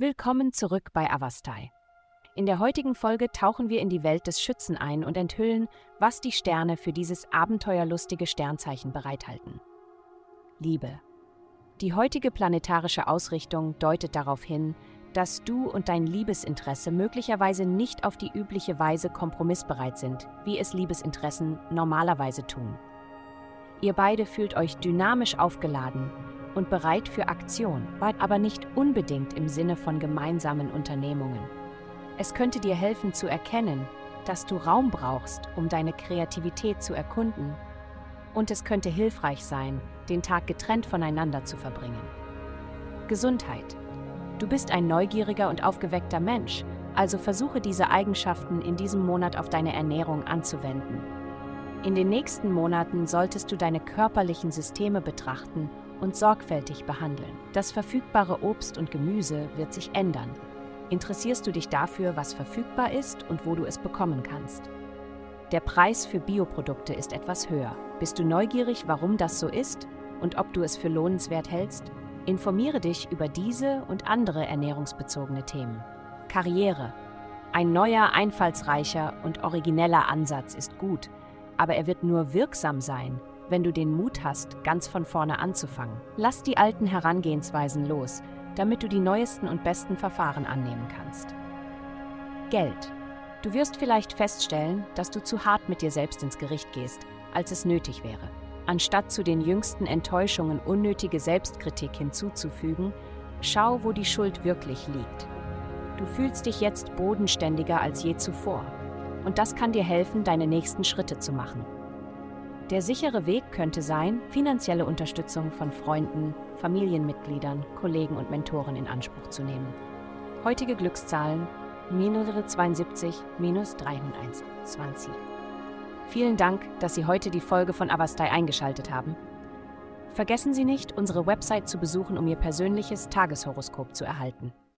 Willkommen zurück bei Avastai. In der heutigen Folge tauchen wir in die Welt des Schützen ein und enthüllen, was die Sterne für dieses abenteuerlustige Sternzeichen bereithalten. Liebe. Die heutige planetarische Ausrichtung deutet darauf hin, dass du und dein Liebesinteresse möglicherweise nicht auf die übliche Weise kompromissbereit sind, wie es Liebesinteressen normalerweise tun. Ihr beide fühlt euch dynamisch aufgeladen und bereit für Aktion, aber nicht unbedingt im Sinne von gemeinsamen Unternehmungen. Es könnte dir helfen zu erkennen, dass du Raum brauchst, um deine Kreativität zu erkunden. Und es könnte hilfreich sein, den Tag getrennt voneinander zu verbringen. Gesundheit. Du bist ein neugieriger und aufgeweckter Mensch, also versuche diese Eigenschaften in diesem Monat auf deine Ernährung anzuwenden. In den nächsten Monaten solltest du deine körperlichen Systeme betrachten und sorgfältig behandeln. Das verfügbare Obst und Gemüse wird sich ändern. Interessierst du dich dafür, was verfügbar ist und wo du es bekommen kannst? Der Preis für Bioprodukte ist etwas höher. Bist du neugierig, warum das so ist und ob du es für lohnenswert hältst? Informiere dich über diese und andere ernährungsbezogene Themen. Karriere. Ein neuer, einfallsreicher und origineller Ansatz ist gut, aber er wird nur wirksam sein, wenn du den Mut hast, ganz von vorne anzufangen. Lass die alten Herangehensweisen los, damit du die neuesten und besten Verfahren annehmen kannst. Geld. Du wirst vielleicht feststellen, dass du zu hart mit dir selbst ins Gericht gehst, als es nötig wäre. Anstatt zu den jüngsten Enttäuschungen unnötige Selbstkritik hinzuzufügen, schau, wo die Schuld wirklich liegt. Du fühlst dich jetzt bodenständiger als je zuvor. Und das kann dir helfen, deine nächsten Schritte zu machen. Der sichere Weg könnte sein, finanzielle Unterstützung von Freunden, Familienmitgliedern, Kollegen und Mentoren in Anspruch zu nehmen. Heutige Glückszahlen minus 72, minus 321. Vielen Dank, dass Sie heute die Folge von Avastai eingeschaltet haben. Vergessen Sie nicht, unsere Website zu besuchen, um Ihr persönliches Tageshoroskop zu erhalten.